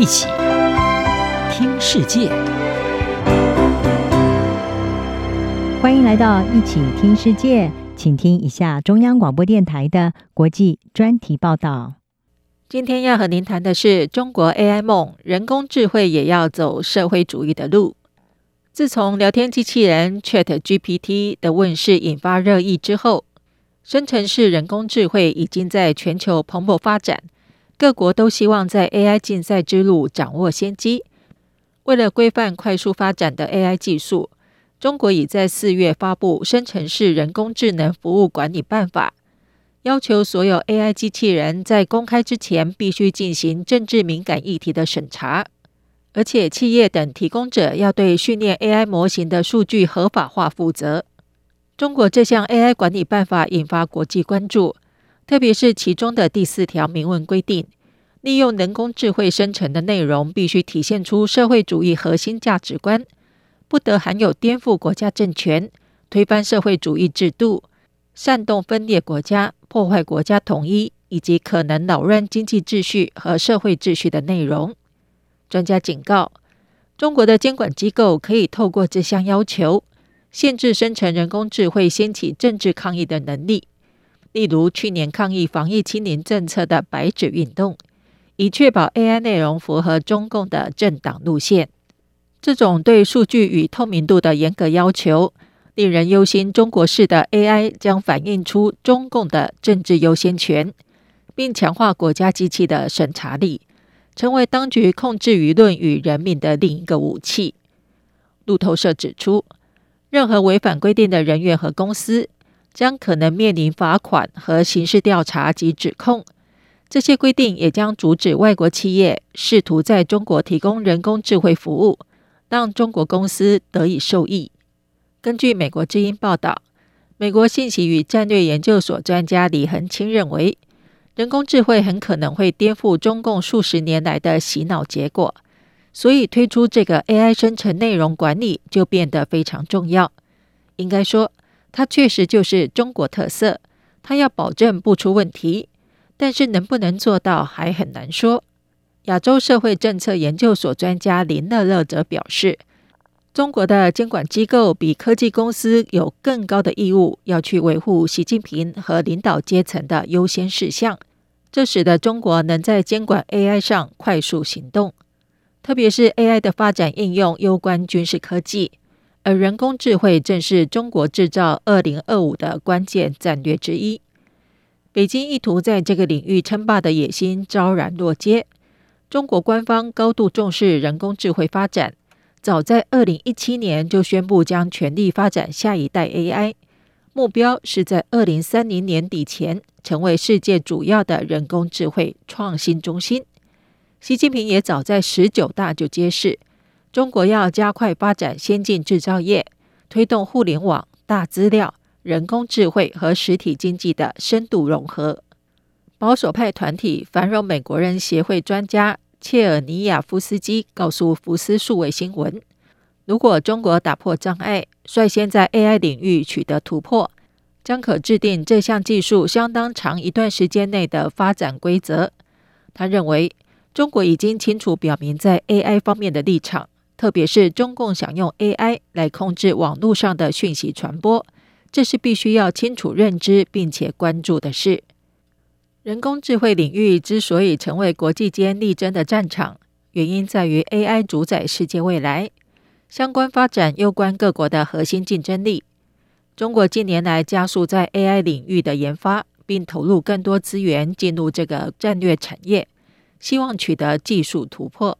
一起听世界，欢迎来到一起听世界，请听一下中央广播电台的国际专题报道。今天要和您谈的是中国 AI 梦，人工智慧也要走社会主义的路。自从聊天机器人 ChatGPT 的问世引发热议之后，生成式人工智慧已经在全球蓬勃发展。各国都希望在 AI 竞赛之路掌握先机。为了规范快速发展的 AI 技术，中国已在四月发布《生成式人工智能服务管理办法》，要求所有 AI 机器人在公开之前必须进行政治敏感议题的审查，而且企业等提供者要对训练 AI 模型的数据合法化负责。中国这项 AI 管理办法引发国际关注。特别是其中的第四条明文规定，利用人工智慧生成的内容必须体现出社会主义核心价值观，不得含有颠覆国家政权、推翻社会主义制度、煽动分裂国家、破坏国家统一以及可能扰乱经济秩序和社会秩序的内容。专家警告，中国的监管机构可以透过这项要求，限制生成人工智慧掀起政治抗议的能力。例如，去年抗议防疫清零政策的“白纸运动”，以确保 AI 内容符合中共的政党路线。这种对数据与透明度的严格要求，令人忧心。中国式的 AI 将反映出中共的政治优先权，并强化国家机器的审查力，成为当局控制舆论与人民的另一个武器。路透社指出，任何违反规定的人员和公司，将可能面临罚款和刑事调查及指控。这些规定也将阻止外国企业试图在中国提供人工智慧服务，让中国公司得以受益。根据美国之音报道，美国信息与战略研究所专家李恒清认为，人工智慧很可能会颠覆中共数十年来的洗脑结果，所以推出这个 AI 生成内容管理就变得非常重要。应该说，它确实就是中国特色，它要保证不出问题，但是能不能做到还很难说。亚洲社会政策研究所专家林乐乐则表示，中国的监管机构比科技公司有更高的义务要去维护习近平和领导阶层的优先事项，这使得中国能在监管 AI 上快速行动，特别是 AI 的发展应用攸关军事科技。而人工智慧正是中国制造二零二五的关键战略之一。北京意图在这个领域称霸的野心昭然若揭。中国官方高度重视人工智慧发展，早在二零一七年就宣布将全力发展下一代 AI，目标是在二零三零年底前成为世界主要的人工智慧创新中心。习近平也早在十九大就揭示。中国要加快发展先进制造业，推动互联网、大资料、人工智慧和实体经济的深度融合。保守派团体繁荣美国人协会专家切尔尼亚夫斯基告诉福斯数位新闻：“如果中国打破障碍，率先在 AI 领域取得突破，将可制定这项技术相当长一段时间内的发展规则。”他认为，中国已经清楚表明在 AI 方面的立场。特别是中共想用 AI 来控制网络上的讯息传播，这是必须要清楚认知并且关注的事。人工智慧领域之所以成为国际间力争的战场，原因在于 AI 主宰世界未来，相关发展攸关各国的核心竞争力。中国近年来加速在 AI 领域的研发，并投入更多资源进入这个战略产业，希望取得技术突破。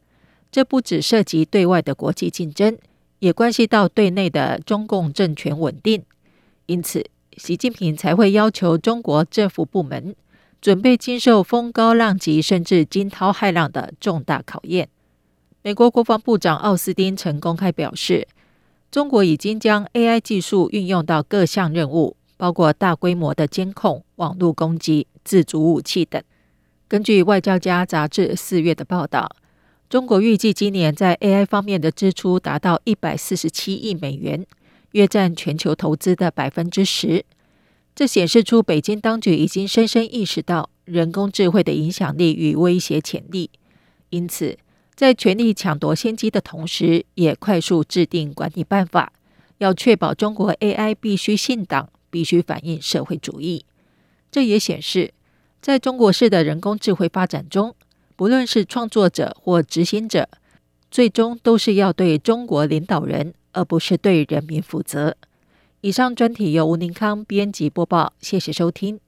这不只涉及对外的国际竞争，也关系到对内的中共政权稳定。因此，习近平才会要求中国政府部门准备经受风高浪急甚至惊涛骇浪的重大考验。美国国防部长奥斯汀曾公开表示，中国已经将 AI 技术运用到各项任务，包括大规模的监控、网络攻击、自主武器等。根据《外交家》杂志四月的报道。中国预计今年在 AI 方面的支出达到一百四十七亿美元，约占全球投资的百分之十。这显示出北京当局已经深深意识到人工智慧的影响力与威胁潜力，因此在全力抢夺先机的同时，也快速制定管理办法，要确保中国 AI 必须信党，必须反映社会主义。这也显示，在中国式的人工智慧发展中，无论是创作者或执行者，最终都是要对中国领导人，而不是对人民负责。以上专题由吴宁康编辑播报，谢谢收听。